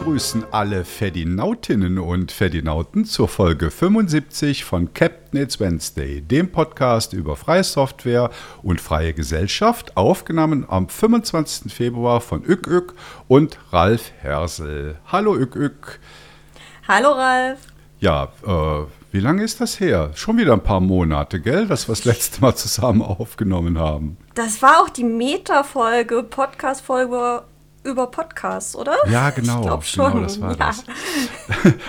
begrüßen alle Ferdinautinnen und Ferdinauten zur Folge 75 von Captain It's Wednesday, dem Podcast über freie Software und freie Gesellschaft, aufgenommen am 25. Februar von Ük und Ralf Hersel. Hallo Ük Hallo Ralf. Ja, äh, wie lange ist das her? Schon wieder ein paar Monate, gell, dass wir das letzte Mal zusammen aufgenommen haben. Das war auch die Meta-Folge, Podcast-Folge über Podcasts, oder? Ja, genau. Ich schon. Genau, das war ja. das.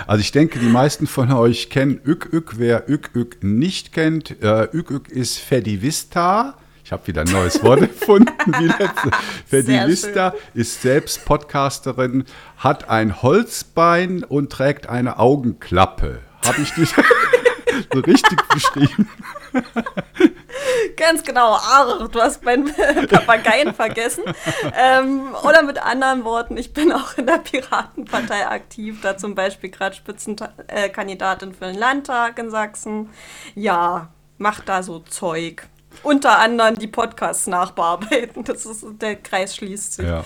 Also ich denke, die meisten von euch kennen Ük Ük. Wer Ük Ük nicht kennt, äh, Ük Ük ist Fedivista. Ich habe wieder ein neues Wort erfunden. Fedivista ist selbst Podcasterin, hat ein Holzbein und trägt eine Augenklappe. Habe ich dich so richtig beschrieben? Ganz genau, Arr, du hast meinen Papageien vergessen. Ähm, oder mit anderen Worten, ich bin auch in der Piratenpartei aktiv, da zum Beispiel gerade Spitzenkandidatin für den Landtag in Sachsen. Ja, macht da so Zeug. Unter anderem die Podcasts nachbearbeiten. Das ist, der Kreis schließt sich. Ja.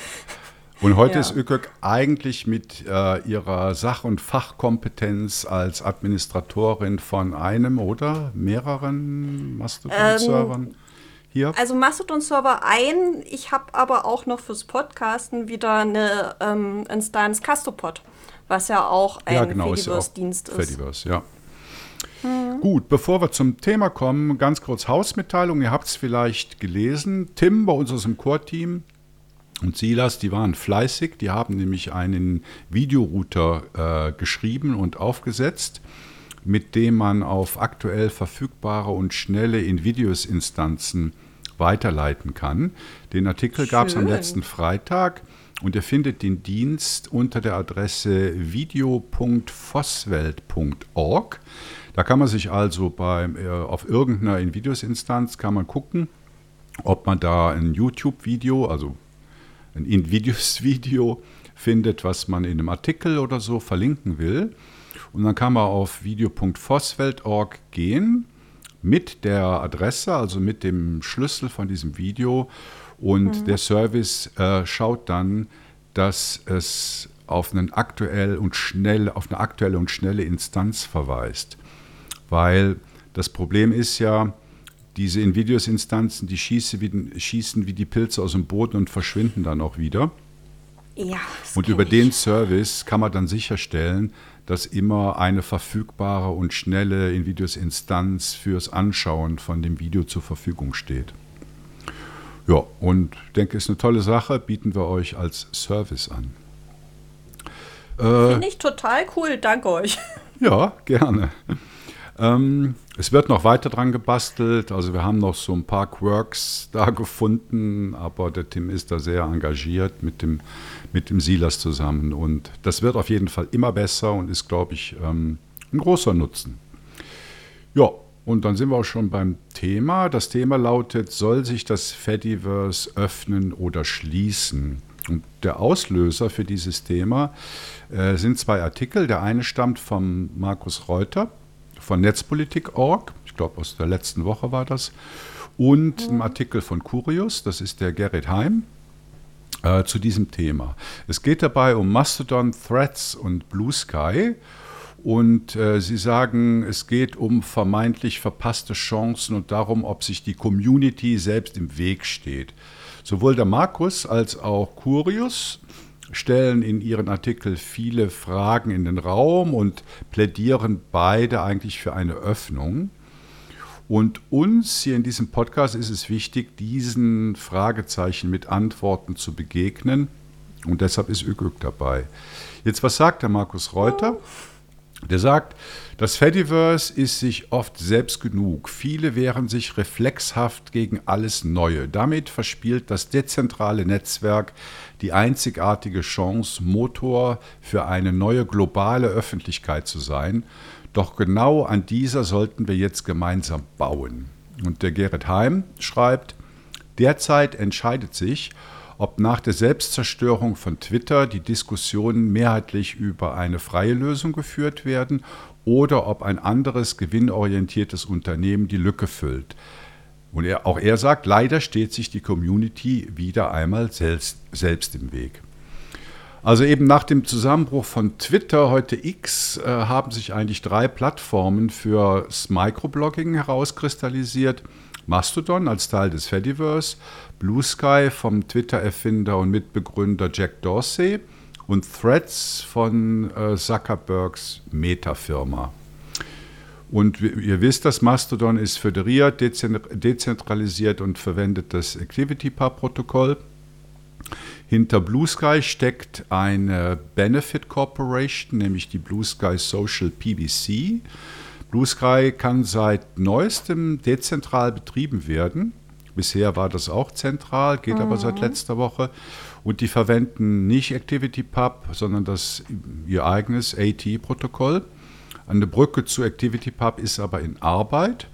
Und heute ja. ist ÖKÖK eigentlich mit äh, ihrer Sach- und Fachkompetenz als Administratorin von einem oder mehreren Mastodon-Servern ähm, hier. Also Mastodon-Server ein. Ich habe aber auch noch fürs Podcasten wieder eine ähm, Instanz Castopod, was ja auch ein ja, genau, Fediverse-Dienst ist. Fediverse, ja. Hm. Gut, bevor wir zum Thema kommen, ganz kurz Hausmitteilung. Ihr habt es vielleicht gelesen. Tim bei uns aus dem Core-Team und Silas, die waren fleißig, die haben nämlich einen Videorouter äh, geschrieben und aufgesetzt, mit dem man auf aktuell verfügbare und schnelle Invidious-Instanzen weiterleiten kann. Den Artikel gab es am letzten Freitag und ihr findet den Dienst unter der Adresse video.fosswelt.org. Da kann man sich also bei, äh, auf irgendeiner Invidious-Instanz kann man gucken, ob man da ein YouTube-Video, also ein Invidious-Video findet, was man in einem Artikel oder so verlinken will. Und dann kann man auf video.fosswelt.org gehen mit der Adresse, also mit dem Schlüssel von diesem Video. Und mhm. der Service äh, schaut dann, dass es auf, einen aktuell und schnell, auf eine aktuelle und schnelle Instanz verweist. Weil das Problem ist ja, diese Invidious-Instanzen, die schießen wie, schießen wie die Pilze aus dem Boden und verschwinden dann auch wieder. Ja, und über ich. den Service kann man dann sicherstellen, dass immer eine verfügbare und schnelle Invidious-Instanz fürs Anschauen von dem Video zur Verfügung steht. Ja, und ich denke, ist eine tolle Sache, bieten wir euch als Service an. Äh, Finde ich total cool, danke euch. Ja, gerne. Ähm, es wird noch weiter dran gebastelt. Also wir haben noch so ein paar Quirks da gefunden, aber der Tim ist da sehr engagiert mit dem, mit dem Silas zusammen. Und das wird auf jeden Fall immer besser und ist, glaube ich, ähm, ein großer Nutzen. Ja, und dann sind wir auch schon beim Thema. Das Thema lautet, soll sich das Fediverse öffnen oder schließen? Und der Auslöser für dieses Thema äh, sind zwei Artikel. Der eine stammt von Markus Reuter von Netzpolitik.org, ich glaube aus der letzten Woche war das, und mhm. einem Artikel von Curious, das ist der Gerrit Heim, äh, zu diesem Thema. Es geht dabei um Mastodon, Threads und Blue Sky. Und äh, sie sagen, es geht um vermeintlich verpasste Chancen und darum, ob sich die Community selbst im Weg steht. Sowohl der Markus als auch Curious stellen in ihren Artikeln viele Fragen in den Raum und plädieren beide eigentlich für eine Öffnung. Und uns hier in diesem Podcast ist es wichtig, diesen Fragezeichen mit Antworten zu begegnen. Und deshalb ist ÖGÖG dabei. Jetzt, was sagt der Markus Reuter? Der sagt, das Fediverse ist sich oft selbst genug. Viele wehren sich reflexhaft gegen alles Neue. Damit verspielt das dezentrale Netzwerk die einzigartige Chance, Motor für eine neue globale Öffentlichkeit zu sein. Doch genau an dieser sollten wir jetzt gemeinsam bauen. Und der Gerrit Heim schreibt, derzeit entscheidet sich, ob nach der Selbstzerstörung von Twitter die Diskussionen mehrheitlich über eine freie Lösung geführt werden oder ob ein anderes gewinnorientiertes Unternehmen die Lücke füllt. Und er, auch er sagt, leider steht sich die Community wieder einmal selbst, selbst im Weg. Also eben nach dem Zusammenbruch von Twitter, heute X, äh, haben sich eigentlich drei Plattformen fürs Microblogging herauskristallisiert. Mastodon als Teil des Fediverse, Blue Sky vom Twitter-Erfinder und Mitbegründer Jack Dorsey und Threads von äh, Zuckerbergs Meta-Firma. Und ihr wisst, das Mastodon ist föderiert, dezentralisiert und verwendet das ActivityPub-Protokoll. Hinter Blue Sky steckt eine Benefit Corporation, nämlich die Blue Sky Social PBC. Blue Sky kann seit neuestem dezentral betrieben werden. Bisher war das auch zentral, geht mhm. aber seit mhm. letzter Woche. Und die verwenden nicht ActivityPub, sondern das ihr eigenes AT-Protokoll. Eine Brücke zu ActivityPub ist aber in Arbeit.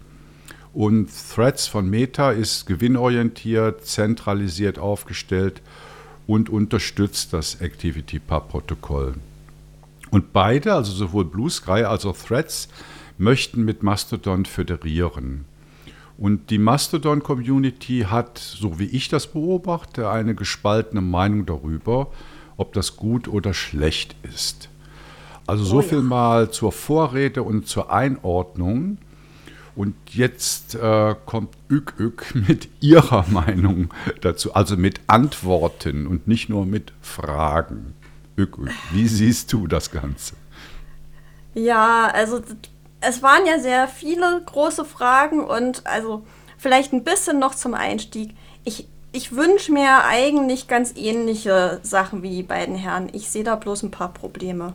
Und Threads von Meta ist gewinnorientiert, zentralisiert aufgestellt und unterstützt das ActivityPub-Protokoll. Und beide, also sowohl Blue Sky als auch Threads, möchten mit Mastodon föderieren. Und die Mastodon-Community hat, so wie ich das beobachte, eine gespaltene Meinung darüber, ob das gut oder schlecht ist. Also so oh ja. viel mal zur Vorrede und zur Einordnung. Und jetzt äh, kommt Ük Ük mit ihrer Meinung dazu, also mit Antworten und nicht nur mit Fragen. Ük Ük, wie siehst du das Ganze? Ja, also es waren ja sehr viele große Fragen und also vielleicht ein bisschen noch zum Einstieg. Ich, ich wünsche mir eigentlich ganz ähnliche Sachen wie die beiden Herren. Ich sehe da bloß ein paar Probleme.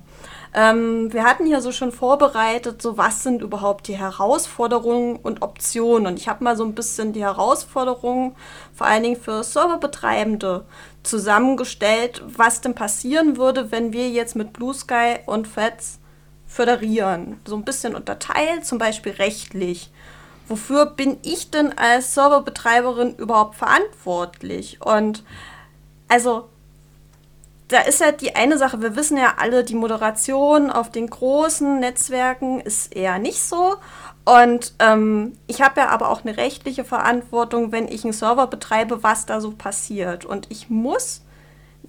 Ähm, wir hatten hier so schon vorbereitet, so was sind überhaupt die Herausforderungen und Optionen. Und ich habe mal so ein bisschen die Herausforderungen, vor allen Dingen für Serverbetreibende, zusammengestellt, was denn passieren würde, wenn wir jetzt mit Blue Sky und Feds föderieren. So ein bisschen unterteilt, zum Beispiel rechtlich. Wofür bin ich denn als Serverbetreiberin überhaupt verantwortlich? Und also da ist ja die eine Sache, wir wissen ja alle, die Moderation auf den großen Netzwerken ist eher nicht so. Und ähm, ich habe ja aber auch eine rechtliche Verantwortung, wenn ich einen Server betreibe, was da so passiert. Und ich muss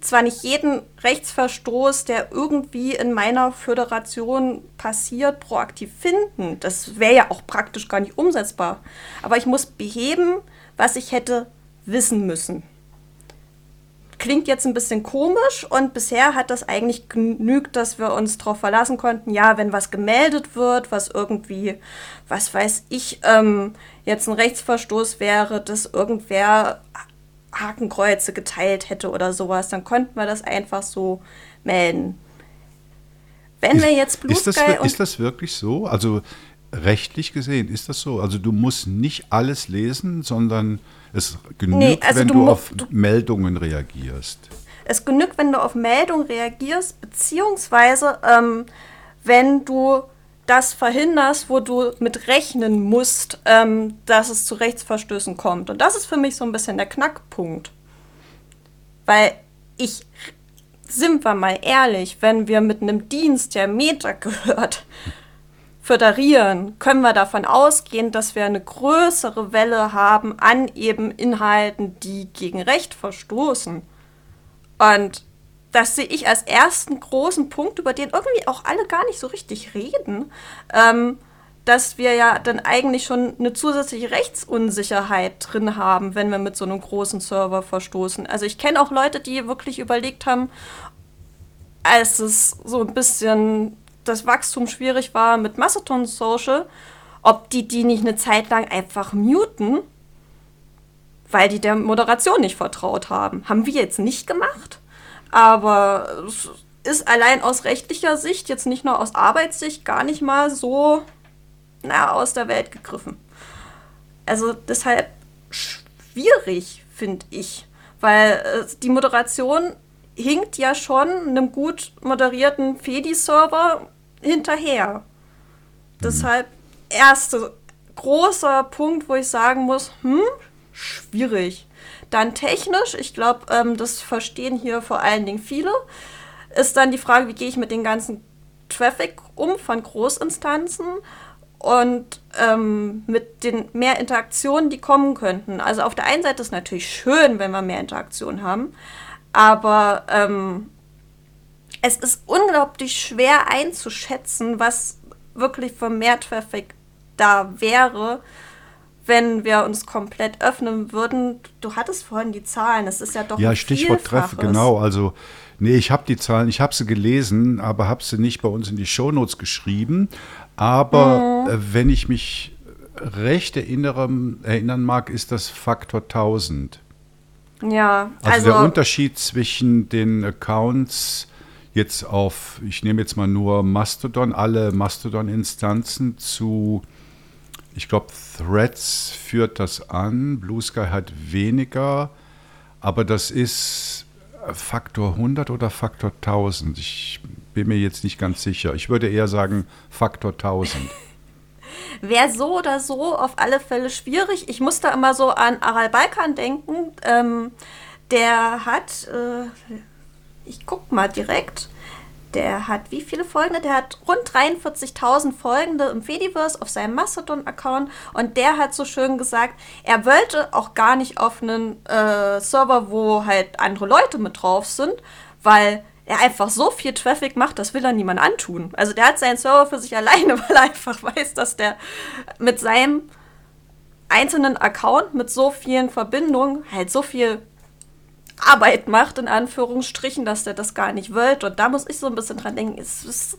zwar nicht jeden Rechtsverstoß, der irgendwie in meiner Föderation passiert, proaktiv finden. Das wäre ja auch praktisch gar nicht umsetzbar. Aber ich muss beheben, was ich hätte wissen müssen. Klingt jetzt ein bisschen komisch und bisher hat das eigentlich genügt, dass wir uns darauf verlassen konnten, ja, wenn was gemeldet wird, was irgendwie, was weiß ich, ähm, jetzt ein Rechtsverstoß wäre, dass irgendwer Hakenkreuze geteilt hätte oder sowas, dann konnten wir das einfach so melden. Wenn wir jetzt Blue ist das, ist das wirklich so? Also rechtlich gesehen ist das so? Also du musst nicht alles lesen, sondern es genügt, nee, also wenn du, du auf du, Meldungen reagierst. Es genügt, wenn du auf Meldungen reagierst, beziehungsweise ähm, wenn du das verhinderst, wo du mit rechnen musst, ähm, dass es zu Rechtsverstößen kommt. Und das ist für mich so ein bisschen der Knackpunkt. Weil ich, sind wir mal ehrlich, wenn wir mit einem Dienst, der Meta gehört, föderieren, können wir davon ausgehen, dass wir eine größere Welle haben an eben Inhalten, die gegen Recht verstoßen. Und das sehe ich als ersten großen Punkt, über den irgendwie auch alle gar nicht so richtig reden, ähm, dass wir ja dann eigentlich schon eine zusätzliche Rechtsunsicherheit drin haben, wenn wir mit so einem großen Server verstoßen. Also ich kenne auch Leute, die wirklich überlegt haben, als es so ein bisschen das Wachstum schwierig war mit Mastodon Social, ob die die nicht eine Zeit lang einfach muten, weil die der Moderation nicht vertraut haben. Haben wir jetzt nicht gemacht, aber es ist allein aus rechtlicher Sicht, jetzt nicht nur aus Arbeitssicht, gar nicht mal so na, aus der Welt gegriffen. Also deshalb schwierig, finde ich, weil äh, die Moderation hinkt ja schon einem gut moderierten Fedi-Server hinterher. Deshalb erster großer Punkt, wo ich sagen muss, hm, schwierig. Dann technisch, ich glaube, ähm, das verstehen hier vor allen Dingen viele, ist dann die Frage, wie gehe ich mit den ganzen Traffic um von Großinstanzen und ähm, mit den mehr Interaktionen, die kommen könnten. Also auf der einen Seite ist es natürlich schön, wenn wir mehr Interaktion haben, aber ähm, es ist unglaublich schwer einzuschätzen, was wirklich für mehr Traffic da wäre, wenn wir uns komplett öffnen würden. Du hattest vorhin die Zahlen, es ist ja doch Ja, Stichwort Traffic, genau. Also, nee, ich habe die Zahlen, ich habe sie gelesen, aber habe sie nicht bei uns in die Shownotes geschrieben. Aber mhm. äh, wenn ich mich recht erinnere, erinnern mag, ist das Faktor 1000. Ja, also, also der Unterschied zwischen den Accounts jetzt auf, ich nehme jetzt mal nur Mastodon, alle Mastodon-Instanzen zu, ich glaube, Threads führt das an, Blue Sky hat weniger, aber das ist Faktor 100 oder Faktor 1000. Ich bin mir jetzt nicht ganz sicher. Ich würde eher sagen Faktor 1000. Wäre so oder so auf alle Fälle schwierig. Ich muss da immer so an Aral Balkan denken. Ähm, der hat, äh, ich guck mal direkt, der hat wie viele Folgende? Der hat rund 43.000 Folgende im Fediverse auf seinem Mastodon-Account und der hat so schön gesagt, er wollte auch gar nicht auf einen äh, Server, wo halt andere Leute mit drauf sind, weil er einfach so viel Traffic macht, das will er niemand antun. Also der hat seinen Server für sich alleine, weil er einfach weiß, dass der mit seinem einzelnen Account mit so vielen Verbindungen halt so viel Arbeit macht, in Anführungsstrichen, dass der das gar nicht will. Und da muss ich so ein bisschen dran denken, es ist,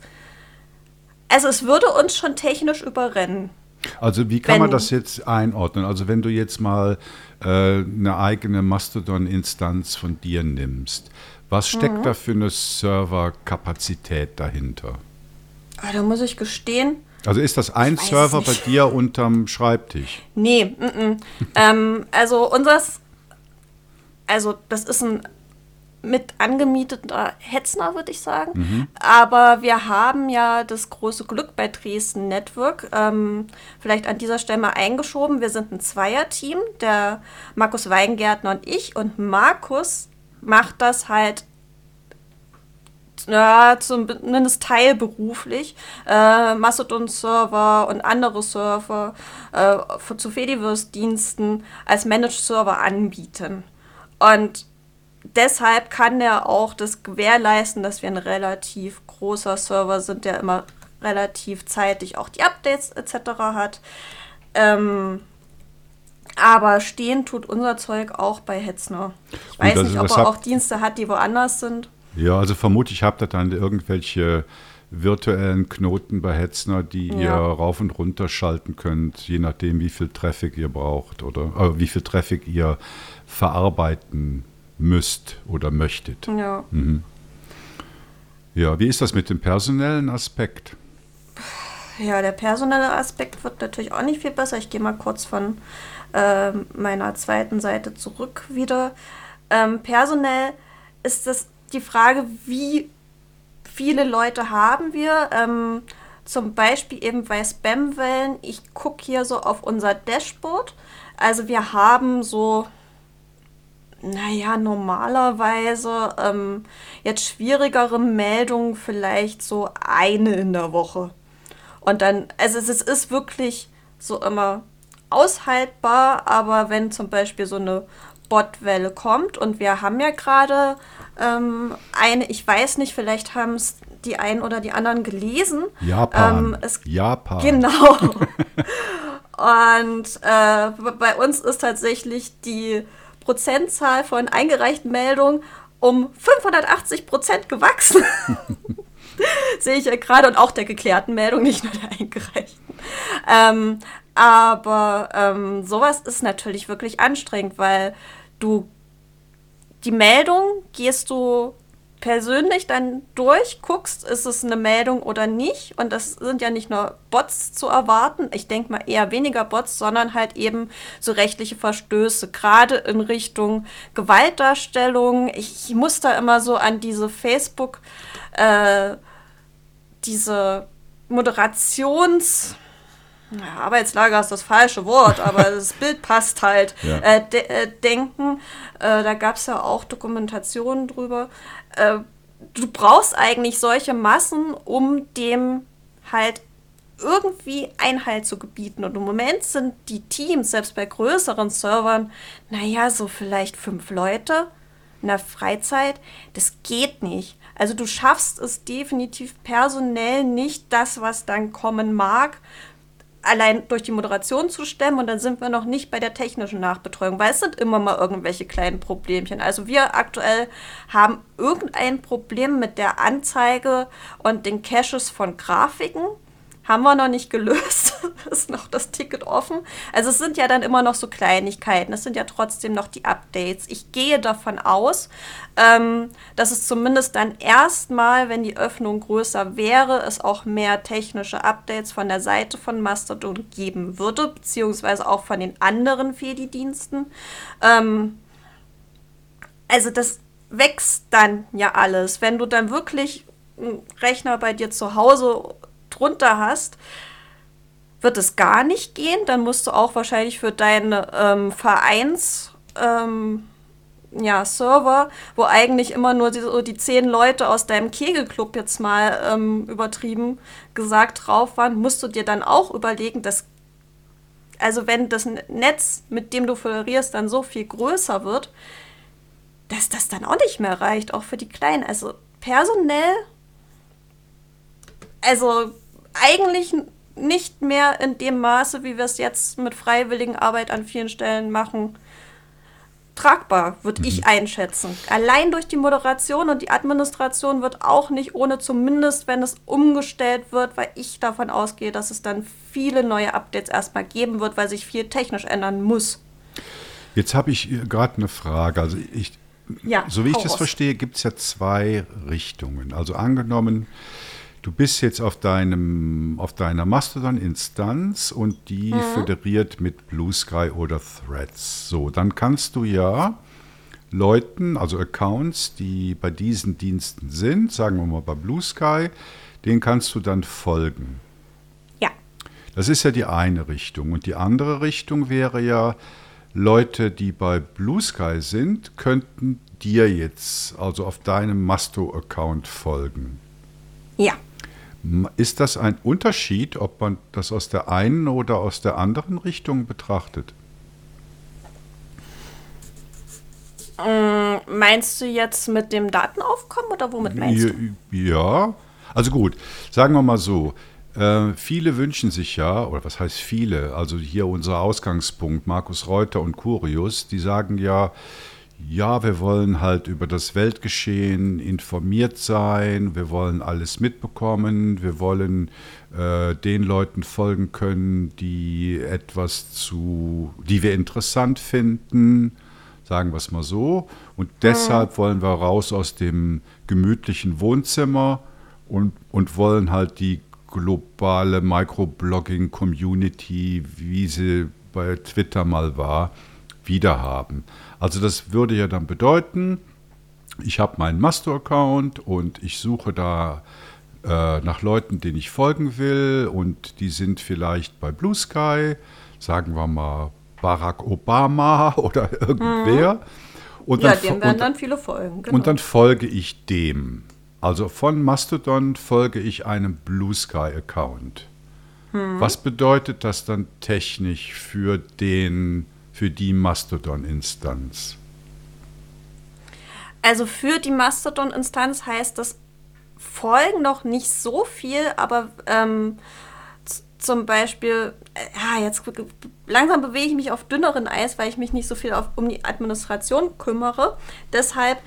also es würde uns schon technisch überrennen. Also wie kann wenn, man das jetzt einordnen? Also wenn du jetzt mal äh, eine eigene Mastodon-Instanz von dir nimmst, was steckt mhm. da für eine Serverkapazität dahinter? Ah, da muss ich gestehen. Also ist das ein Server bei dir unterm Schreibtisch? Nee, m -m. ähm, also unseres, also das ist ein mit angemieteter Hetzner, würde ich sagen. Mhm. Aber wir haben ja das große Glück bei Dresden Network. Ähm, vielleicht an dieser Stelle mal eingeschoben. Wir sind ein Zweierteam, der Markus Weingärtner und ich. Und Markus macht das halt ja, zumindest teilberuflich, äh, Mastodon-Server und andere Server äh, zu Fediverse-Diensten als Managed-Server anbieten. Und deshalb kann er auch das gewährleisten, dass wir ein relativ großer Server sind, der immer relativ zeitig auch die Updates etc. hat. Ähm, aber stehen tut unser Zeug auch bei Hetzner. Ich weiß nicht, ob er auch Dienste hat, die woanders sind. Ja, also vermutlich habt ihr dann irgendwelche virtuellen Knoten bei Hetzner, die ja. ihr rauf und runter schalten könnt, je nachdem, wie viel Traffic ihr braucht oder äh, wie viel Traffic ihr verarbeiten müsst oder möchtet. Ja. Mhm. Ja, wie ist das mit dem personellen Aspekt? Ja, der personelle Aspekt wird natürlich auch nicht viel besser. Ich gehe mal kurz von äh, meiner zweiten Seite zurück wieder. Ähm, personell ist das die Frage, wie viele Leute haben wir? Ähm, zum Beispiel eben bei Spamwellen. Ich gucke hier so auf unser Dashboard. Also wir haben so, naja, normalerweise ähm, jetzt schwierigere Meldungen vielleicht so eine in der Woche. Und dann, also es ist wirklich so immer aushaltbar, aber wenn zum Beispiel so eine Botwelle kommt und wir haben ja gerade ähm, eine, ich weiß nicht, vielleicht haben es die einen oder die anderen gelesen. Japan. Ähm, es, Japan. Genau. und äh, bei uns ist tatsächlich die Prozentzahl von eingereichten Meldungen um 580 Prozent gewachsen. Sehe ich ja gerade und auch der geklärten Meldung, nicht nur der eingereichten. Ähm, aber ähm, sowas ist natürlich wirklich anstrengend, weil du die Meldung gehst du persönlich dann durch, guckst, ist es eine Meldung oder nicht. Und das sind ja nicht nur Bots zu erwarten, ich denke mal eher weniger Bots, sondern halt eben so rechtliche Verstöße, gerade in Richtung Gewaltdarstellung. Ich, ich muss da immer so an diese Facebook, äh, diese Moderations- ja, Arbeitslager ist das falsche Wort, aber das Bild passt halt. Ja. Äh, de äh, denken, äh, da gab es ja auch Dokumentationen drüber. Äh, du brauchst eigentlich solche Massen, um dem halt irgendwie Einhalt zu gebieten. Und im Moment sind die Teams, selbst bei größeren Servern, naja, so vielleicht fünf Leute. in der Freizeit, das geht nicht. Also du schaffst es definitiv personell nicht, das, was dann kommen mag, allein durch die Moderation zu stemmen und dann sind wir noch nicht bei der technischen Nachbetreuung, weil es sind immer mal irgendwelche kleinen Problemchen. Also wir aktuell haben irgendein Problem mit der Anzeige und den Caches von Grafiken haben wir noch nicht gelöst. ist noch das Ticket offen. Also es sind ja dann immer noch so Kleinigkeiten. Es sind ja trotzdem noch die Updates. Ich gehe davon aus, ähm, dass es zumindest dann erstmal, wenn die Öffnung größer wäre, es auch mehr technische Updates von der Seite von Mastodon geben würde, beziehungsweise auch von den anderen Fedi-Diensten. Ähm, also das wächst dann ja alles. Wenn du dann wirklich einen Rechner bei dir zu Hause drunter hast, wird es gar nicht gehen. Dann musst du auch wahrscheinlich für deinen ähm, Vereins ähm, ja, Server, wo eigentlich immer nur die, so die zehn Leute aus deinem Kegelclub jetzt mal ähm, übertrieben gesagt drauf waren, musst du dir dann auch überlegen, dass also wenn das Netz, mit dem du föderierst, dann so viel größer wird, dass das dann auch nicht mehr reicht, auch für die Kleinen. Also personell also eigentlich nicht mehr in dem Maße, wie wir es jetzt mit freiwilligen Arbeit an vielen Stellen machen, tragbar, würde mhm. ich einschätzen. Allein durch die Moderation und die Administration wird auch nicht ohne, zumindest wenn es umgestellt wird, weil ich davon ausgehe, dass es dann viele neue Updates erstmal geben wird, weil sich viel technisch ändern muss. Jetzt habe ich gerade eine Frage. Also ich, ja, so wie ich das verstehe, gibt es ja zwei Richtungen. Also angenommen, Du bist jetzt auf, deinem, auf deiner Mastodon-Instanz und die mhm. föderiert mit Blue Sky oder Threads. So, dann kannst du ja Leuten, also Accounts, die bei diesen Diensten sind, sagen wir mal bei Blue Sky, denen kannst du dann folgen. Ja. Das ist ja die eine Richtung. Und die andere Richtung wäre ja, Leute, die bei Blue Sky sind, könnten dir jetzt, also auf deinem Masto-Account folgen. Ja. Ist das ein Unterschied, ob man das aus der einen oder aus der anderen Richtung betrachtet? Ähm, meinst du jetzt mit dem Datenaufkommen oder womit meinst du? Ja, also gut, sagen wir mal so. Äh, viele wünschen sich ja, oder was heißt viele, also hier unser Ausgangspunkt, Markus Reuter und Curius, die sagen ja, ja, wir wollen halt über das Weltgeschehen informiert sein, wir wollen alles mitbekommen, wir wollen äh, den Leuten folgen können, die etwas zu, die wir interessant finden, sagen wir es mal so. Und deshalb wollen wir raus aus dem gemütlichen Wohnzimmer und, und wollen halt die globale Microblogging-Community, wie sie bei Twitter mal war, wiederhaben. Also das würde ja dann bedeuten, ich habe meinen Master-Account und ich suche da äh, nach Leuten, denen ich folgen will und die sind vielleicht bei Blue Sky, sagen wir mal Barack Obama oder irgendwer. Mhm. Und ja, dem werden dann viele folgen. Genau. Und dann folge ich dem. Also von Mastodon folge ich einem Blue Sky Account. Mhm. Was bedeutet das dann technisch für den für die Mastodon-Instanz? Also für die Mastodon-Instanz heißt das Folgen noch nicht so viel, aber ähm, zum Beispiel, äh, ja, jetzt langsam bewege ich mich auf dünneren Eis, weil ich mich nicht so viel auf, um die Administration kümmere. Deshalb,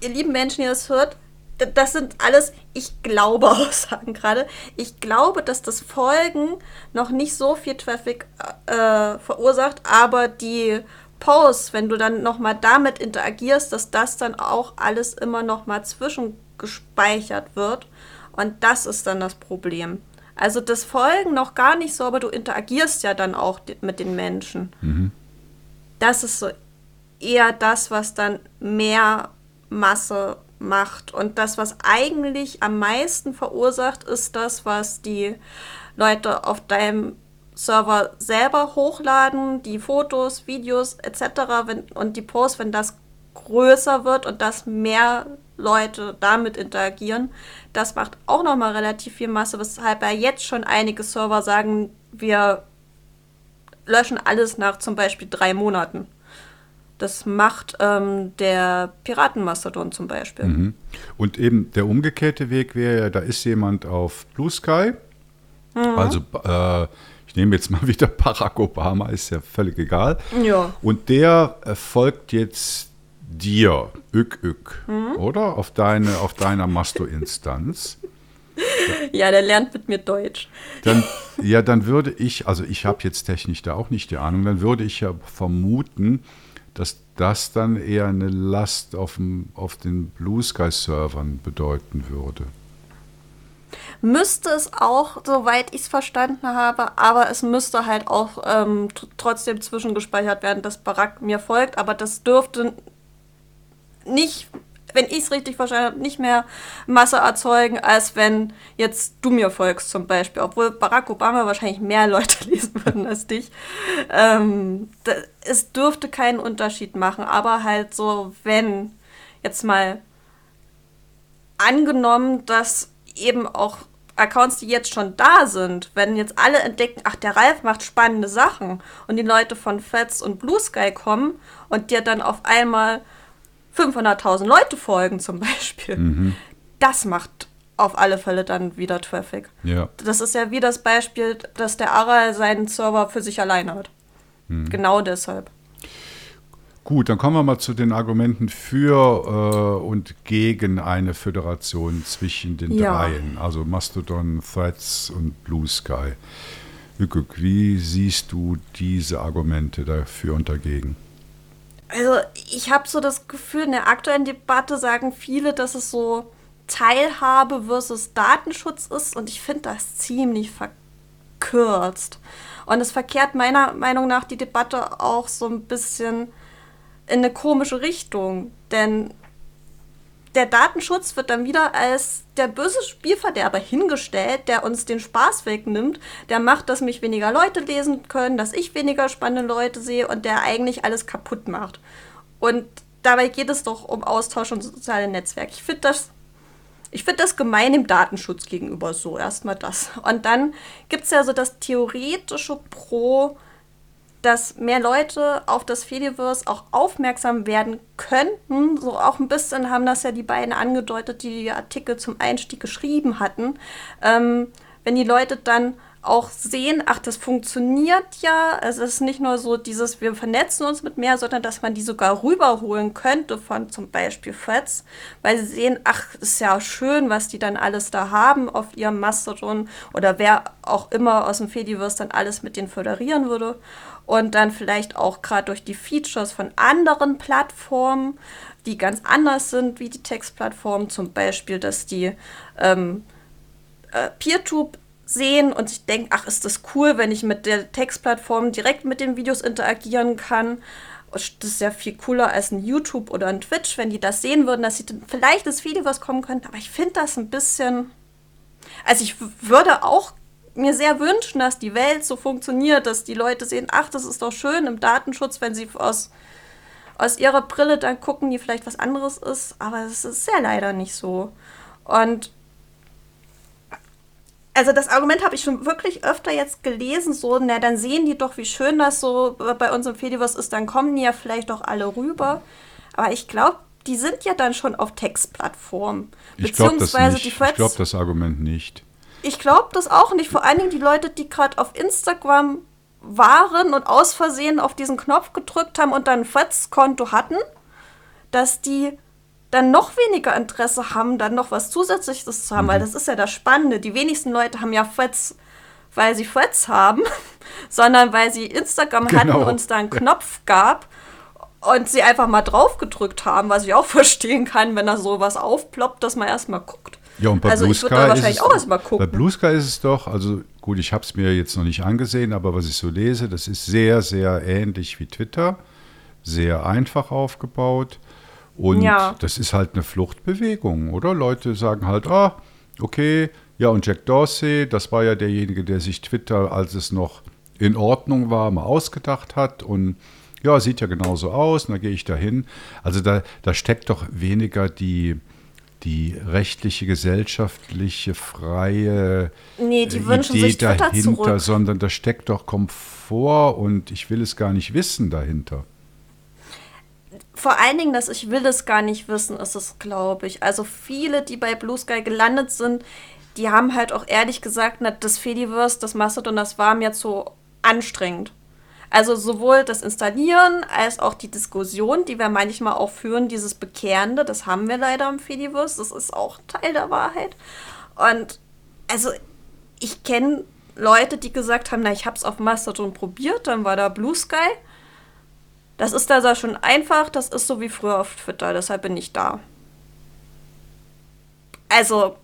ihr lieben Menschen, die das hört, das sind alles, ich glaube, Aussagen gerade. Ich glaube, dass das Folgen noch nicht so viel Traffic äh, verursacht, aber die Posts, wenn du dann nochmal damit interagierst, dass das dann auch alles immer nochmal zwischengespeichert wird. Und das ist dann das Problem. Also das Folgen noch gar nicht so, aber du interagierst ja dann auch mit den Menschen. Mhm. Das ist so eher das, was dann mehr Masse macht. Und das, was eigentlich am meisten verursacht, ist das, was die Leute auf deinem Server selber hochladen, die Fotos, Videos etc. Wenn, und die Posts, wenn das größer wird und dass mehr Leute damit interagieren, das macht auch nochmal relativ viel Masse, weshalb ja jetzt schon einige Server sagen, wir löschen alles nach zum Beispiel drei Monaten. Das macht ähm, der Piratenmastodon zum Beispiel. Mhm. Und eben der umgekehrte Weg wäre ja, da ist jemand auf Blue Sky. Mhm. Also äh, ich nehme jetzt mal wieder Barack Obama, ist ja völlig egal. Ja. Und der äh, folgt jetzt dir, Ük Ük, Mhm. oder? Auf, deine, auf deiner Masto-Instanz. Ja, der lernt mit mir Deutsch. Dann, ja, dann würde ich, also ich habe jetzt technisch da auch nicht die Ahnung, dann würde ich ja vermuten, dass das dann eher eine Last auf, dem, auf den Blue Sky Servern bedeuten würde. Müsste es auch, soweit ich es verstanden habe, aber es müsste halt auch ähm, trotzdem zwischengespeichert werden, dass Barack mir folgt, aber das dürfte nicht, wenn ich es richtig verstanden habe, nicht mehr Masse erzeugen, als wenn jetzt du mir folgst zum Beispiel, obwohl Barack Obama wahrscheinlich mehr Leute lesen würden als dich. Ähm, da, es dürfte keinen Unterschied machen, aber halt so, wenn jetzt mal angenommen, dass eben auch Accounts, die jetzt schon da sind, wenn jetzt alle entdecken, ach, der Ralf macht spannende Sachen und die Leute von Fats und Blue Sky kommen und dir dann auf einmal 500.000 Leute folgen zum Beispiel, das macht auf alle Fälle dann wieder Traffic. Ja. Das ist ja wie das Beispiel, dass der Aral seinen Server für sich alleine hat. Genau deshalb. Gut, dann kommen wir mal zu den Argumenten für äh, und gegen eine Föderation zwischen den Ja. dreien, also Mastodon, Threads und Blue Sky. Wie siehst du diese Argumente dafür und dagegen? Also ich habe so das Gefühl, in der aktuellen Debatte sagen viele, dass es so Teilhabe versus Datenschutz ist und ich finde das ziemlich verkürzt. Und es verkehrt meiner Meinung nach die Debatte auch so ein bisschen in eine komische Richtung, denn der Datenschutz wird dann wieder als der böse Spielverderber hingestellt, der uns den Spaß wegnimmt, der macht, dass mich weniger Leute lesen können, dass ich weniger spannende Leute sehe und der eigentlich alles kaputt macht. Und dabei geht es doch um Austausch und soziale Netzwerke. Ich finde das, ich finde das gemein dem Datenschutz gegenüber so. Erstmal das. Und dann gibt es ja so das theoretische Pro, dass mehr Leute auf das Fediverse auch aufmerksam werden könnten. So auch ein bisschen haben das ja die beiden angedeutet, die die Artikel zum Einstieg geschrieben hatten. Ähm, wenn die Leute dann auch sehen, ach, das funktioniert ja. Es ist nicht nur so dieses, wir vernetzen uns mit mehr, sondern dass man die sogar rüberholen könnte von zum Beispiel Threads, weil sie sehen, ach, ist ja schön, was die dann alles da haben auf ihrem Mastodon oder wer auch immer aus dem Fediverse dann alles mit denen föderieren würde. Und dann vielleicht auch gerade durch die Features von anderen Plattformen, die ganz anders sind wie die Textplattformen, zum Beispiel, dass die ähm, äh, PeerTube sehen und sich denken, ach, ist das cool, wenn ich mit der Textplattform direkt mit den Videos interagieren kann. Das ist ja viel cooler als ein YouTube oder ein Twitch, wenn die das sehen würden, dass sie vielleicht das Video was kommen könnte. Aber ich finde das ein bisschen. Also ich würde auch mir sehr wünschen, dass die Welt so funktioniert, dass die Leute sehen, ach, das ist doch schön im Datenschutz, wenn sie aus, aus ihrer Brille dann gucken, die vielleicht was anderes ist. Aber es ist ja leider nicht so. Und also das Argument habe ich schon wirklich öfter jetzt gelesen, so, na, dann sehen die doch, wie schön das so bei uns im Fediverse ist, dann kommen die ja vielleicht doch alle rüber. Aber ich glaube, die sind ja dann schon auf Textplattformen. Ich glaube das Beziehungsweise nicht. die Ich glaube das Argument nicht. Ich glaube das auch nicht. Vor allen Dingen die Leute, die gerade auf Instagram waren und aus Versehen auf diesen Knopf gedrückt haben und dann ein Threads-Konto hatten, dass die dann noch weniger Interesse haben, dann noch was Zusätzliches zu haben, weil das ist ja das Spannende. Die wenigsten Leute haben ja Threads, weil sie Threads haben, sondern weil sie Instagram hatten Genau. und es da einen Knopf gab und sie einfach mal drauf gedrückt haben, was ich auch verstehen kann, wenn da sowas aufploppt, dass man erstmal guckt. Ja, und bei also Blue ich würde Sky da ist wahrscheinlich es, auch erstmal Bei gucken. Blue Sky ist es doch, also gut, ich habe es mir jetzt noch nicht angesehen, aber was ich so lese, das ist sehr, sehr ähnlich wie Twitter, sehr einfach aufgebaut und Ja. das ist halt eine Fluchtbewegung, oder? Leute sagen halt, ah, okay, ja und Jack Dorsey, das war ja derjenige, der sich Twitter, als es noch in Ordnung war, mal ausgedacht hat und ja, sieht ja genauso aus, und da gehe ich da hin. Also da, da steckt doch weniger die, die rechtliche, gesellschaftliche, freie Nee, die äh, Idee dahinter, zurück. sondern da steckt doch Komfort und ich will es gar nicht wissen dahinter. vor allen Dingen, dass ich will es gar nicht wissen, ist es, glaube ich. Also viele, die bei Blue Sky gelandet sind, die haben halt auch ehrlich gesagt, na, das Fediverse, das Mastodon, das war mir zu anstrengend. Also sowohl das Installieren als auch die Diskussion, die wir manchmal auch führen, dieses Bekehrende, das haben wir leider im Fediverse, das ist auch Teil der Wahrheit. Und also ich kenne Leute, die gesagt haben, na, ich habe es auf Mastodon probiert, dann war da Blue Sky. Das ist da schon einfach, das ist so wie früher auf Twitter, deshalb bin ich da. Also,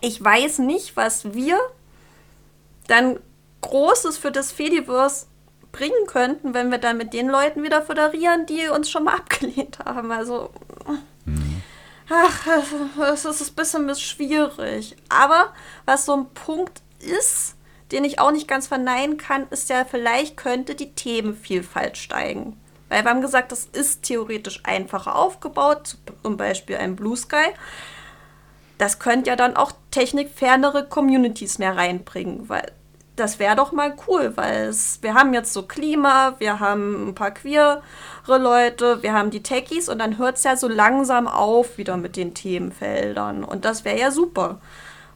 ich weiß nicht, was wir dann Großes für das Fediverse bringen könnten, wenn wir dann mit den Leuten wieder föderieren, die uns schon mal abgelehnt haben. Also, mhm. ach, es ist ein bisschen schwierig. Aber was so ein Punkt ist, den ich auch nicht ganz verneinen kann, ist ja, vielleicht könnte die Themenvielfalt steigen. Weil wir haben gesagt, das ist theoretisch einfacher aufgebaut, zum Beispiel ein Blue Sky. Das könnte ja dann auch technikfernere Communities mehr reinbringen, weil das wäre doch mal cool, weil es, wir haben jetzt so Klima, wir haben ein paar queere Leute, wir haben die Techies und dann hört es ja so langsam auf wieder mit den Themenfeldern und das wäre ja super.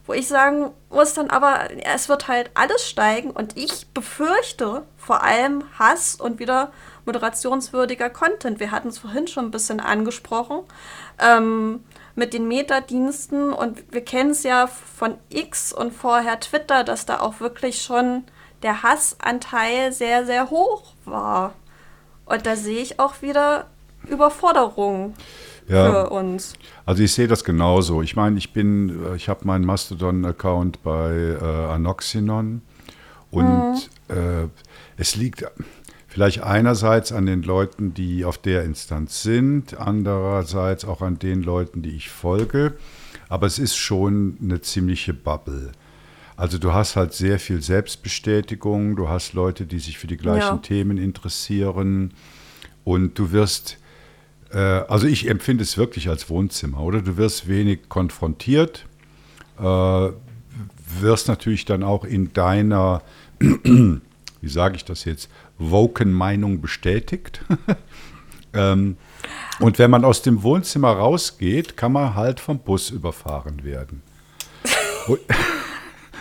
Wo ich sagen muss dann aber, es wird halt alles steigen und ich befürchte vor allem Hass und wieder moderationswürdiger Content. Wir hatten es vorhin schon ein bisschen angesprochen. Ähm, mit den Metadiensten und wir kennen es ja von X und vorher Twitter, dass da auch wirklich schon der Hassanteil sehr, sehr hoch war. Und da sehe ich auch wieder Überforderung ja, für uns. Also ich sehe das genauso. Ich meine, ich bin, äh, ich habe meinen Mastodon-Account bei äh, Anoxinon und mhm. äh, es liegt Vielleicht einerseits an den Leuten, die auf der Instanz sind, andererseits auch an den Leuten, die ich folge. Aber es ist schon eine ziemliche Bubble. Also du hast halt sehr viel Selbstbestätigung, du hast Leute, die sich für die gleichen ja. Themen interessieren und du wirst, äh, also ich empfinde es wirklich als Wohnzimmer, oder? Du wirst wenig konfrontiert, äh, wirst natürlich dann auch in deiner, wie sage ich das jetzt, Woken-Meinung bestätigt. ähm, und wenn man aus dem Wohnzimmer rausgeht, kann man halt vom Bus überfahren werden.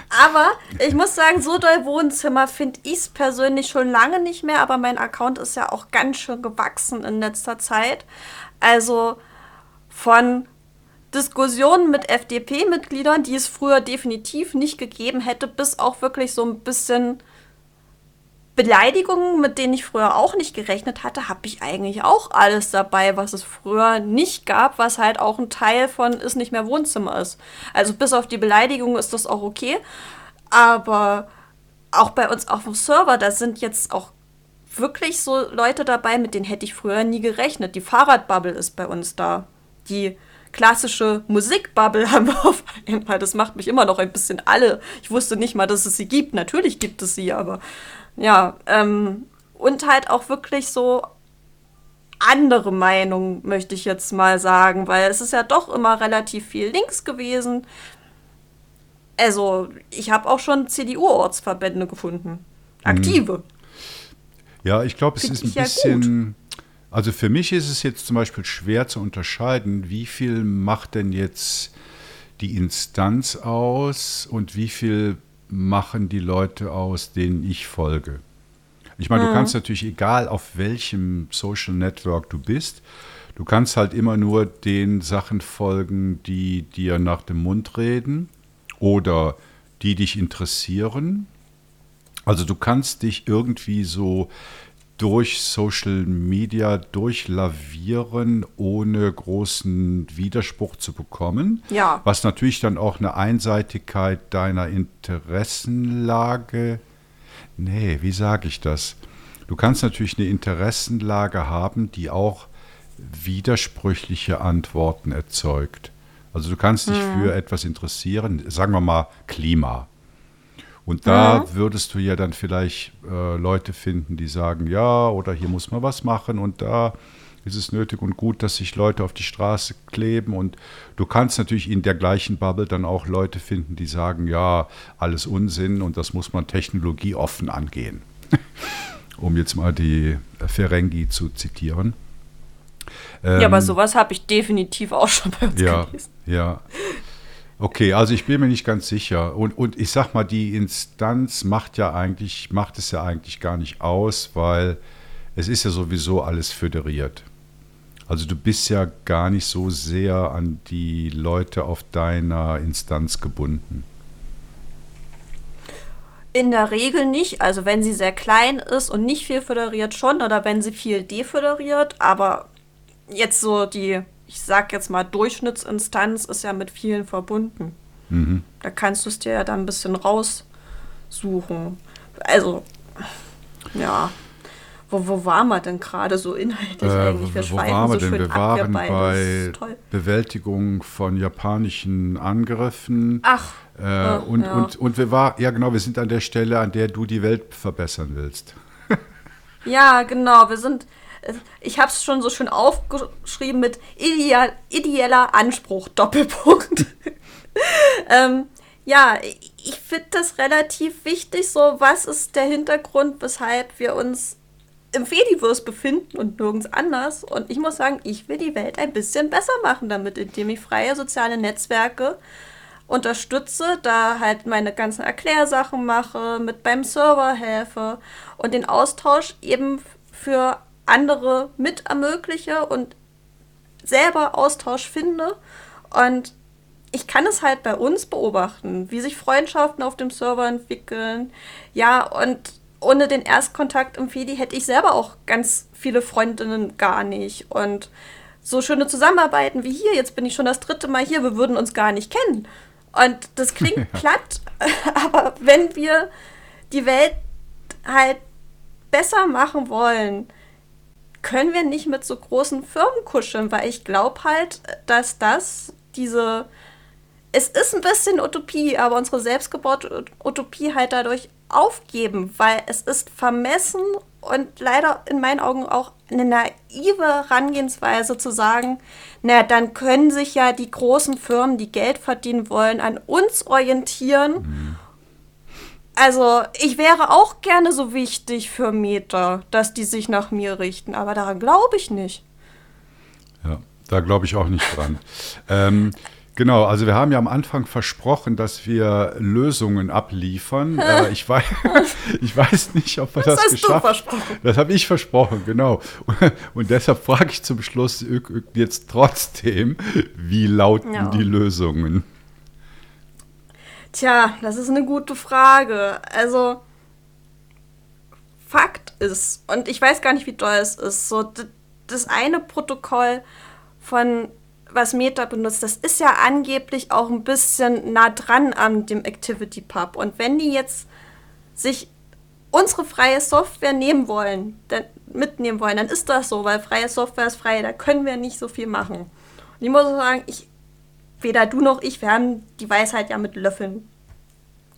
aber ich muss sagen, so doll Wohnzimmer finde ich es persönlich schon lange nicht mehr, aber mein Account ist ja auch ganz schön gewachsen in letzter Zeit. Also von Diskussionen mit FDP-Mitgliedern, die es früher definitiv nicht gegeben hätte, bis auch wirklich so ein bisschen Beleidigungen, mit denen ich früher auch nicht gerechnet hatte, habe ich eigentlich auch alles dabei, was es früher nicht gab, was halt auch ein Teil von ist nicht mehr Wohnzimmer ist. Also bis auf die Beleidigung ist das auch okay. Aber auch bei uns auf dem Server, da sind jetzt auch wirklich so Leute dabei, mit denen hätte ich früher nie gerechnet. Die Fahrradbubble ist bei uns da. Die klassische Musikbubble haben wir auf einmal. Das macht mich immer noch ein bisschen alle. Ich wusste nicht mal, dass es sie gibt. Natürlich gibt es sie, aber ja, ähm, und halt auch wirklich so andere Meinung, möchte ich jetzt mal sagen, weil es ist ja doch immer relativ viel links gewesen. Also, ich habe auch schon CDU-Ortsverbände gefunden. Aktive. Mhm. Ja, ich glaube, es Find ist ein bisschen. Ja also für mich ist es jetzt zum Beispiel schwer zu unterscheiden, wie viel macht denn jetzt die Instanz aus und wie viel machen die Leute aus, denen ich folge. Ich meine, mhm. du kannst natürlich, egal auf welchem Social Network du bist, du kannst halt immer nur den Sachen folgen, die dir nach dem Mund reden oder die dich interessieren. Also du kannst dich irgendwie so durch Social Media durchlavieren, ohne großen Widerspruch zu bekommen. Ja. Was natürlich dann auch eine Einseitigkeit deiner Interessenlage. Nee, wie sage ich das? Du kannst natürlich eine Interessenlage haben, die auch widersprüchliche Antworten erzeugt. Also du kannst dich hm. für etwas interessieren, sagen wir mal Klima. Und da mhm. würdest du ja dann vielleicht äh, Leute finden, die sagen, ja, oder hier muss man was machen und da ist es nötig und gut, dass sich Leute auf die Straße kleben. Und du kannst natürlich in der gleichen Bubble dann auch Leute finden, die sagen, ja, alles Unsinn und das muss man technologieoffen angehen. um jetzt mal die Ferengi zu zitieren. Ähm, ja, aber ähm, sowas habe ich definitiv auch schon bei uns ja, gelesen. Ja, Okay, also ich bin mir nicht ganz sicher. Und, und ich sag mal, die Instanz macht ja eigentlich, macht es ja eigentlich gar nicht aus, weil es ist ja sowieso alles föderiert. Also du bist ja gar nicht so sehr an die Leute auf deiner Instanz gebunden. In der Regel nicht. Also wenn sie sehr klein ist und nicht viel föderiert schon oder wenn sie viel deföderiert, aber jetzt so die ich sag jetzt mal, Durchschnittsinstanz ist ja mit vielen verbunden. Mhm. Da kannst du es dir ja dann ein bisschen raussuchen. Also, ja. Wo, wo waren wir denn gerade so inhaltlich äh, eigentlich? Wir wo waren wir so denn? Wir waren bei Bewältigung von japanischen Angriffen. Ach. Äh, ach, und, ja. und, und wir waren, ja genau, wir sind an der Stelle, an der du die Welt verbessern willst. ja, genau. Wir sind, ich habe es schon so schön aufgeschrieben mit ideal, ideeller Anspruch, Doppelpunkt. ähm, ja, ich finde das relativ wichtig, so was ist der Hintergrund, weshalb wir uns im Fediverse befinden und nirgends anders. Und ich muss sagen, ich will die Welt ein bisschen besser machen damit, indem ich freie soziale Netzwerke unterstütze, da halt meine ganzen Erklärsachen mache, mit beim Server helfe und den Austausch eben für andere mit ermögliche und selber Austausch finde. Und ich kann es halt bei uns beobachten, wie sich Freundschaften auf dem Server entwickeln. Ja, und ohne den Erstkontakt im Fedi hätte ich selber auch ganz viele Freundinnen gar nicht. Und so schöne Zusammenarbeiten wie hier, jetzt bin ich schon das dritte Mal hier, wir würden uns gar nicht kennen. Und das klingt platt, aber wenn wir die Welt halt besser machen wollen, können wir nicht mit so großen Firmen kuscheln, weil ich glaube halt, dass das diese. Es ist ein bisschen Utopie, aber unsere selbstgebaute Utopie halt dadurch aufgeben, weil es ist vermessen und leider in meinen Augen auch eine naive Herangehensweise zu sagen, na, dann können sich ja die großen Firmen, die Geld verdienen wollen, an uns orientieren. Also, ich wäre auch gerne so wichtig für Meta, dass die sich nach mir richten, aber daran glaube ich nicht. Ja, da glaube ich auch nicht dran. ähm, Genau, also wir haben ja am Anfang versprochen, dass wir Lösungen abliefern. äh, ich, weiß, ich weiß nicht, ob wir das, das geschafft haben. Das habe ich versprochen, genau. Und deshalb frage ich zum Schluss jetzt trotzdem, wie lauten ja. die Lösungen? Tja, das ist eine gute Frage. Also, Fakt ist, und ich weiß gar nicht, wie toll es ist, so das eine Protokoll von was Meta benutzt, das ist ja angeblich auch ein bisschen nah dran an dem Activity Pub. Und wenn die jetzt sich unsere freie Software nehmen wollen, dann mitnehmen wollen, dann ist das so, weil freie Software ist frei, da können wir nicht so viel machen. Und ich muss sagen, ich weder du noch ich, wir haben die Weisheit ja mit Löffeln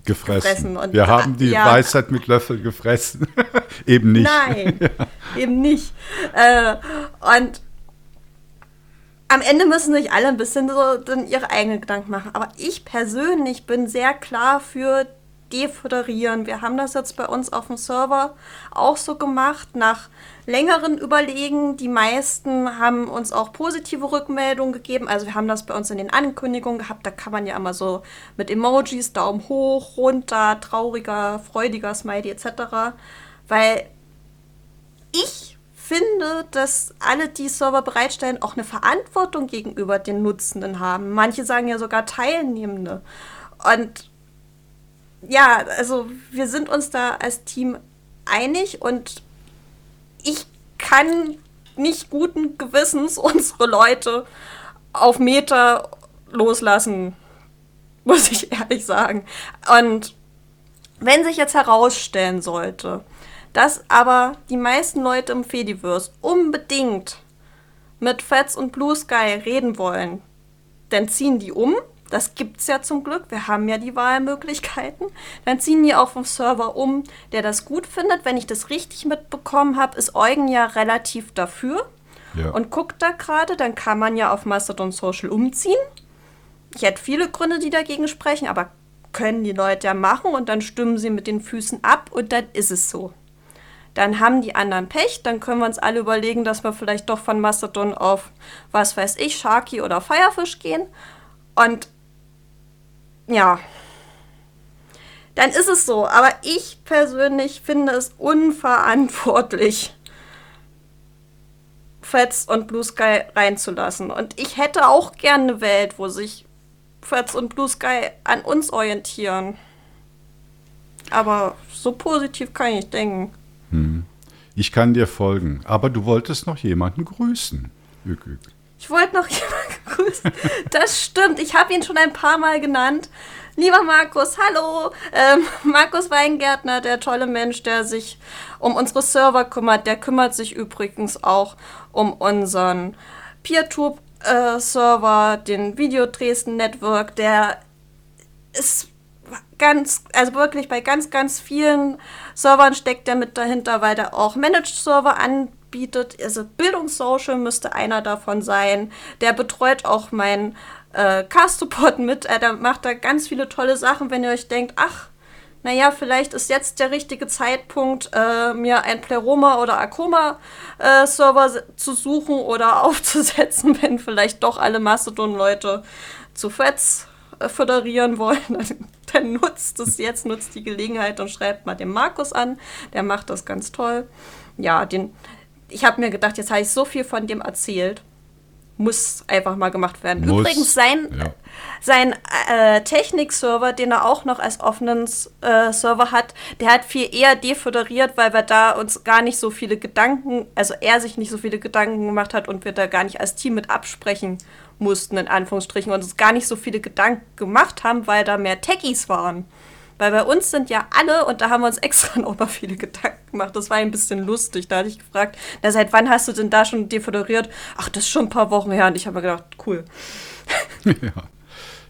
gefressen. gefressen. wir haben die ja. Weisheit mit Löffeln gefressen. eben nicht. Nein, ja. eben nicht. Äh, und am Ende müssen sich alle ein bisschen so dann ihre eigenen Gedanken machen. Aber ich persönlich bin sehr klar für deföderieren. Wir haben das jetzt bei uns auf dem Server auch so gemacht, nach längeren Überlegen. Die meisten haben uns auch positive Rückmeldungen gegeben. Also wir haben das bei uns in den Ankündigungen gehabt. Da kann man ja immer so mit Emojis, Daumen hoch, runter, trauriger, freudiger Smiley etc. Weil ich finde, dass alle, die Server bereitstellen, auch eine Verantwortung gegenüber den Nutzenden haben. Manche sagen ja sogar Teilnehmende. Und ja, also wir sind uns da als Team einig und ich kann nicht guten Gewissens unsere Leute auf Meter loslassen, muss ich ehrlich sagen. Und wenn sich jetzt herausstellen sollte, dass aber die meisten Leute im Fediverse unbedingt mit Fats und Blue Sky reden wollen, dann ziehen die um das gibt's ja zum Glück. Wir haben ja die Wahlmöglichkeiten. Dann ziehen die auch vom Server um, der das gut findet. Wenn ich das richtig mitbekommen habe, ist Eugen ja relativ dafür ja. und guckt da gerade. Dann kann man ja auf Mastodon Social umziehen. Ich hätte viele Gründe, die dagegen sprechen, aber können die Leute ja machen und dann stimmen sie mit den Füßen ab und dann ist es so. dann haben die anderen Pech, dann können wir uns alle überlegen, dass wir vielleicht doch von Mastodon auf, was weiß ich, Sharky oder Firefish gehen. Und ja, dann ist es so. Aber ich persönlich finde es unverantwortlich, Fats und Blue Sky reinzulassen. Und ich hätte auch gerne eine Welt, wo sich Fats und Blue Sky an uns orientieren. Aber so positiv kann ich denken. Hm. Ich kann dir folgen. Aber du wolltest noch jemanden grüßen. Ück, ück. Ich wollte noch jemanden grüßen. Das stimmt. Ich habe ihn schon ein paar Mal genannt. Lieber Markus, hallo. Ähm, Markus Weingärtner, der tolle Mensch, der sich um unsere Server kümmert. Der kümmert sich übrigens auch um unseren PeerTube-Server, äh, den Video Dresden Network. Der ist ganz, also wirklich bei ganz, ganz vielen Servern steckt der mit dahinter, weil der auch Managed Server anbietet. Also Bildungssocial müsste einer davon sein. Der betreut auch meinen äh, Cast-Support mit. Äh, der macht da ganz viele tolle Sachen, wenn ihr euch denkt, ach, naja, vielleicht ist jetzt der richtige Zeitpunkt, äh, mir ein Pleroma oder Akoma-Server äh, zu suchen oder aufzusetzen, wenn vielleicht doch alle Mastodon-Leute zu Fets äh, föderieren wollen. Dann nutzt es jetzt, nutzt die Gelegenheit und schreibt mal den Markus an. Der macht das ganz toll. Ja, den, ich habe mir gedacht, jetzt habe ich so viel von dem erzählt muss einfach mal gemacht werden. Muss, Übrigens, sein, ja. sein äh, Technik-Server, den er auch noch als offenen äh, Server hat, der hat viel eher deföderiert, weil wir da uns gar nicht so viele Gedanken, also er sich nicht so viele Gedanken gemacht hat und wir da gar nicht als Team mit absprechen mussten, in Anführungsstrichen, und uns gar nicht so viele Gedanken gemacht haben, weil da mehr Techies waren. Weil bei uns sind ja alle, und da haben wir uns extra noch mal viele Gedanken gemacht, das war ein bisschen lustig. Da hatte ich gefragt, na, seit wann hast du denn da schon defoderiert? Ach, das ist schon ein paar Wochen her. Und ich habe mir gedacht, cool. Ja.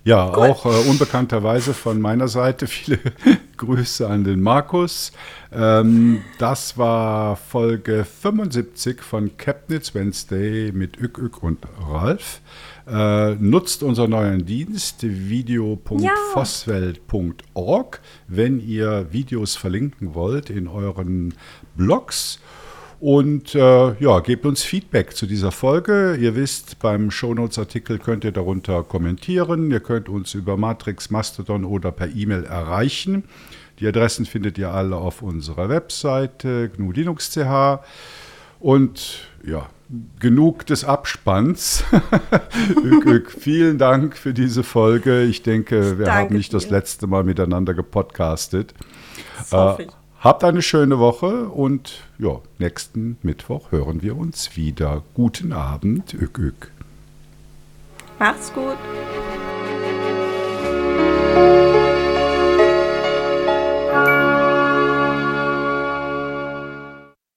Ja, cool. auch äh, unbekannterweise von meiner Seite viele Grüße an den Markus. Ähm, das war Folge 75 von Capnitz Wednesday mit Ük Ük und Ralf. Äh, nutzt unseren neuen Dienst video.vosswelt.org, wenn ihr Videos verlinken wollt in euren Blogs. Und äh, ja, gebt uns Feedback zu dieser Folge. Ihr wisst, beim Shownotes-Artikel könnt ihr darunter kommentieren. Ihr könnt uns über Matrix, Mastodon oder per E-Mail erreichen. Die Adressen findet ihr alle auf unserer Webseite gnu.linux.ch. Und ja, genug des Abspanns. Vielen Dank für diese Folge. Ich denke, wir Danke haben nicht dir. das letzte Mal miteinander gepodcastet. Äh, habt eine schöne Woche und ja, nächsten Mittwoch hören wir uns wieder. Guten Abend, Ük, Ük. Macht's gut.